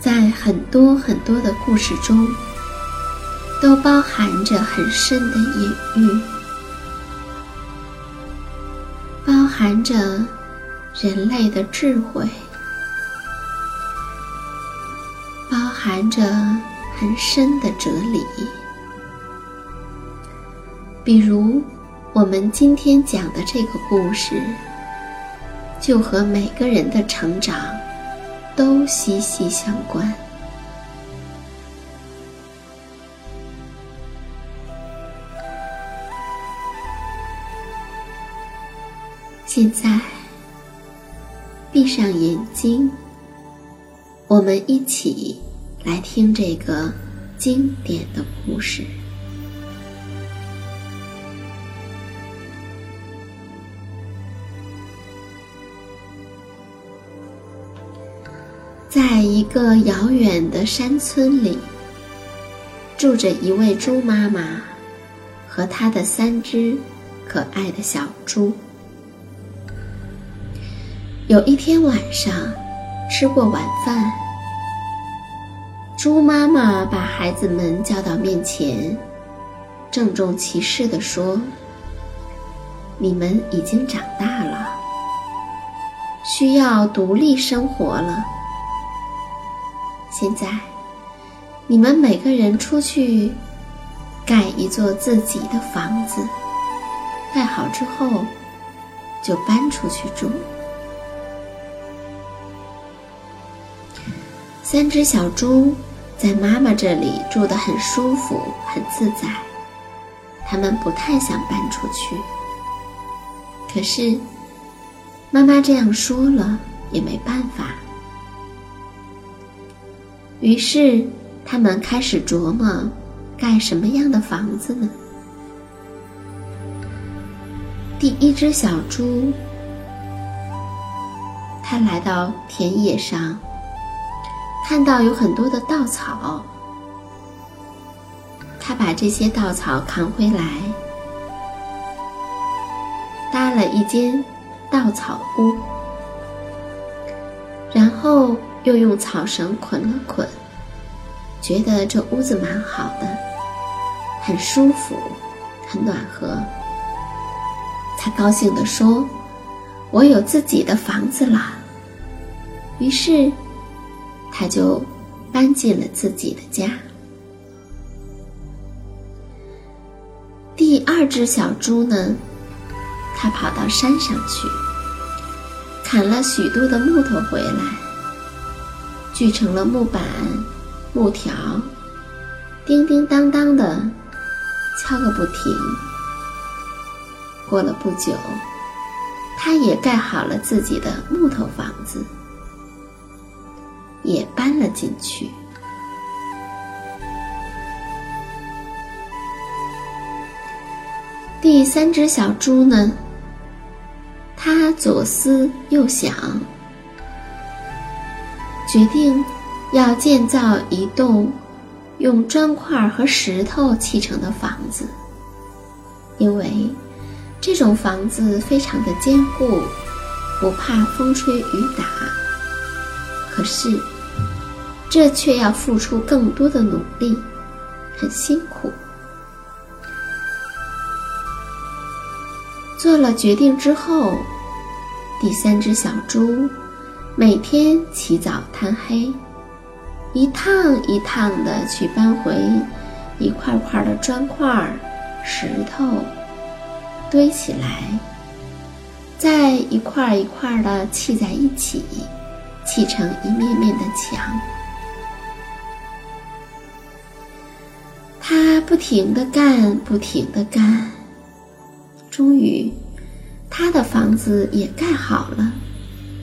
在很多很多的故事中，都包含着很深的隐喻，包含着人类的智慧，包含着很深的哲理。比如，我们今天讲的这个故事，就和每个人的成长。都息息相关。现在，闭上眼睛，我们一起来听这个经典的故事。在一个遥远的山村里，住着一位猪妈妈和她的三只可爱的小猪。有一天晚上，吃过晚饭，猪妈妈把孩子们叫到面前，郑重其事地说：“你们已经长大了，需要独立生活了。”现在，你们每个人出去盖一座自己的房子，盖好之后就搬出去住。三只小猪在妈妈这里住得很舒服、很自在，它们不太想搬出去。可是，妈妈这样说了也没办法。于是，他们开始琢磨盖什么样的房子呢？第一只小猪，它来到田野上，看到有很多的稻草，它把这些稻草扛回来，搭了一间稻草屋，然后。又用草绳捆了捆，觉得这屋子蛮好的，很舒服，很暖和。他高兴地说：“我有自己的房子了。”于是，他就搬进了自己的家。第二只小猪呢，它跑到山上去，砍了许多的木头回来，锯成了木板、木条，叮叮当当的敲个不停。过了不久，他也盖好了自己的木头房子，也搬了进去。第三只小猪呢，它左思右想，决定要建造一栋用砖块和石头砌成的房子，因为。这种房子非常的坚固，不怕风吹雨打。可是，这却要付出更多的努力，很辛苦。做了决定之后，第三只小猪每天起早贪黑，一趟一趟的去搬回一块块的砖块、石头。堆起来，再一块一块的砌在一起，砌成一面面的墙。他不停的干，不停的干，终于，他的房子也盖好了，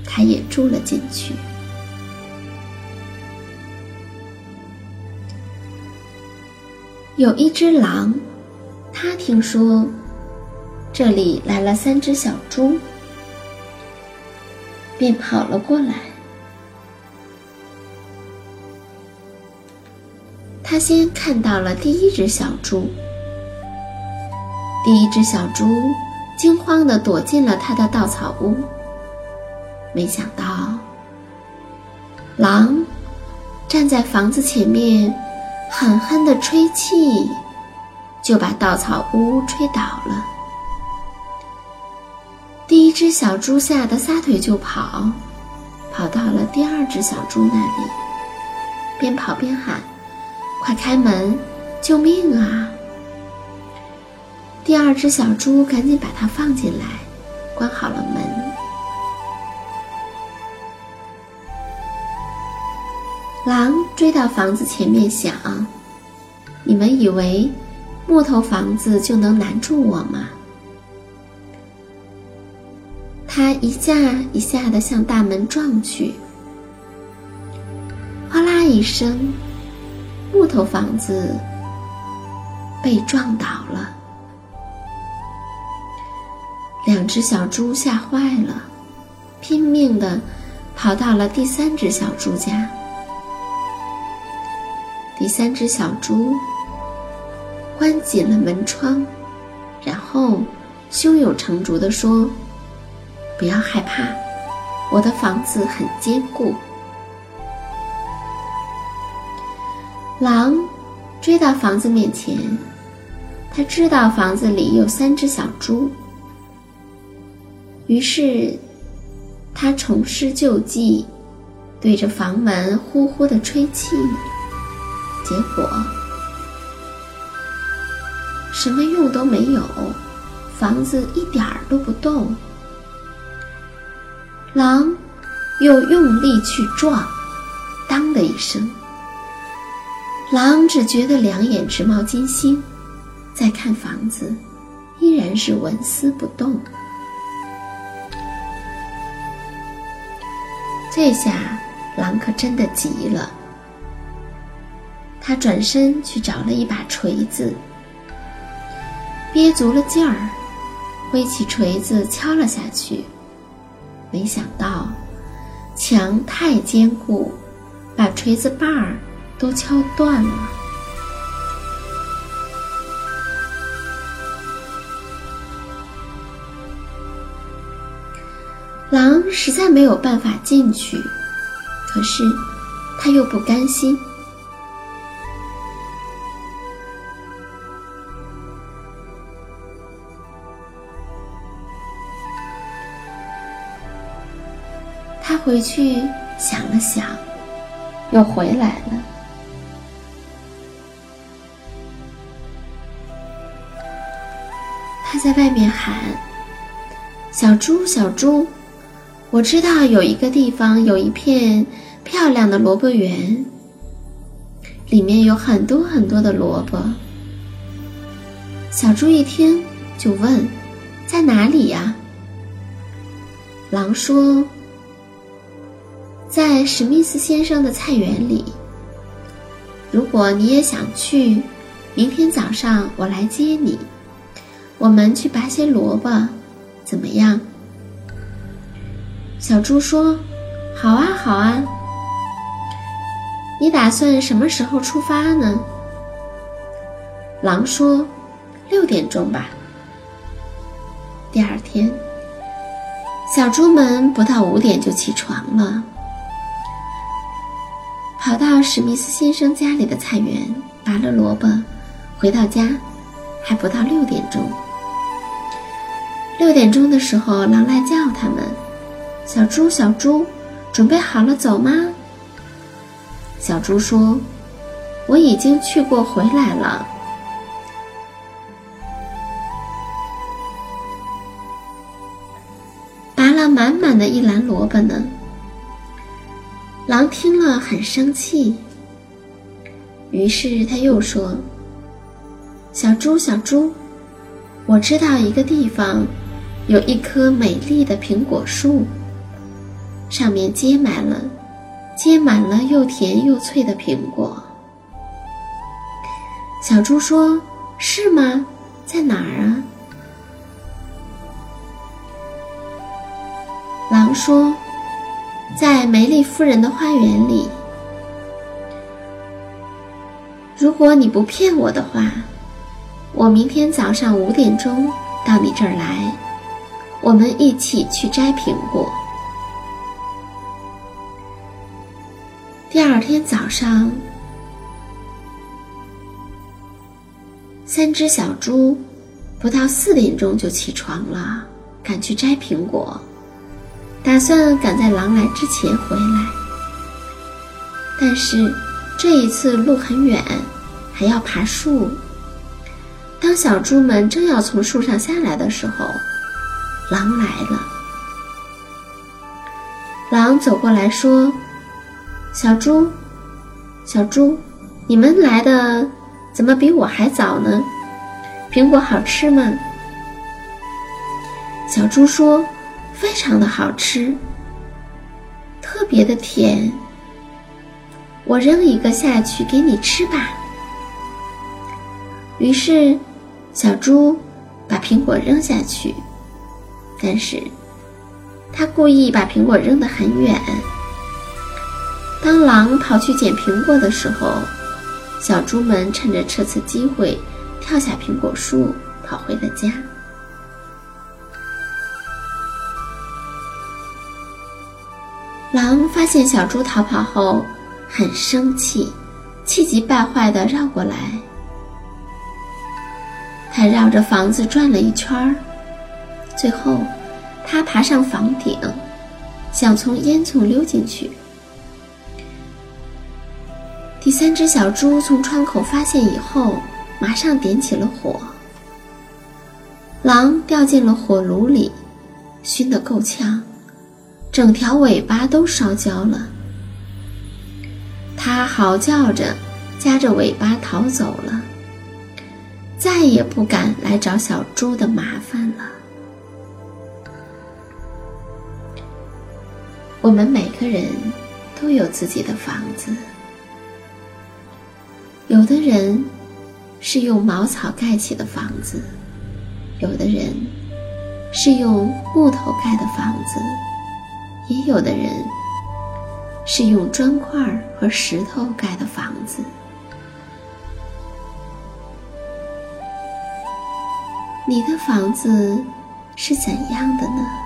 他也住了进去。有一只狼，他听说。这里来了三只小猪，便跑了过来。他先看到了第一只小猪，第一只小猪惊慌的躲进了他的稻草屋。没想到，狼站在房子前面，狠狠的吹气，就把稻草屋吹倒了。第一只小猪吓得撒腿就跑，跑到了第二只小猪那里，边跑边喊：“快开门，救命啊！”第二只小猪赶紧把它放进来，关好了门。狼追到房子前面，想：“你们以为木头房子就能难住我吗？”他一下一下的向大门撞去，哗啦一声，木头房子被撞倒了。两只小猪吓坏了，拼命的跑到了第三只小猪家。第三只小猪关紧了门窗，然后胸有成竹的说。不要害怕，我的房子很坚固。狼追到房子面前，他知道房子里有三只小猪，于是他重施旧计，对着房门呼呼的吹气，结果什么用都没有，房子一点儿都不动。狼又用力去撞，当的一声，狼只觉得两眼直冒金星，再看房子，依然是纹丝不动。这下狼可真的急了，他转身去找了一把锤子，憋足了劲儿，挥起锤子敲了下去。没想到，墙太坚固，把锤子把儿都敲断了。狼实在没有办法进去，可是他又不甘心。回去想了想，又回来了。他在外面喊：“小猪，小猪，我知道有一个地方有一片漂亮的萝卜园，里面有很多很多的萝卜。”小猪一听就问：“在哪里呀？”狼说：“在史密斯先生的菜园里。如果你也想去，明天早上我来接你。”我们去拔些萝卜，怎么样？小猪说：“好啊，好啊。”你打算什么时候出发呢？狼说：“六点钟吧。”第二天，小猪们不到五点就起床了，跑到史密斯先生家里的菜园拔了萝卜，回到家还不到六点钟。六点钟的时候，狼来叫他们：“小猪，小猪，准备好了走吗？”小猪说：“我已经去过，回来了。”拔了满满的一篮萝卜呢。狼听了很生气，于是他又说：“小猪，小猪，我知道一个地方。”有一棵美丽的苹果树，上面结满了结满了又甜又脆的苹果。小猪说：“是吗？在哪儿啊？”狼说：“在梅丽夫人的花园里。如果你不骗我的话，我明天早上五点钟到你这儿来。”我们一起去摘苹果。第二天早上，三只小猪不到四点钟就起床了，赶去摘苹果，打算赶在狼来之前回来。但是这一次路很远，还要爬树。当小猪们正要从树上下来的时候，狼来了。狼走过来说：“小猪，小猪，你们来的怎么比我还早呢？苹果好吃吗？”小猪说：“非常的好吃，特别的甜。我扔一个下去给你吃吧。”于是，小猪把苹果扔下去。但是，他故意把苹果扔得很远。当狼跑去捡苹果的时候，小猪们趁着这次机会跳下苹果树，跑回了家。狼发现小猪逃跑后，很生气，气急败坏地绕过来。他绕着房子转了一圈。最后，他爬上房顶，想从烟囱溜进去。第三只小猪从窗口发现以后，马上点起了火。狼掉进了火炉里，熏得够呛，整条尾巴都烧焦了。它嚎叫着，夹着尾巴逃走了，再也不敢来找小猪的麻烦了。我们每个人都有自己的房子，有的人是用茅草盖起的房子，有的人是用木头盖的房子，也有的人是用砖块和石头盖的房子。你的房子是怎样的呢？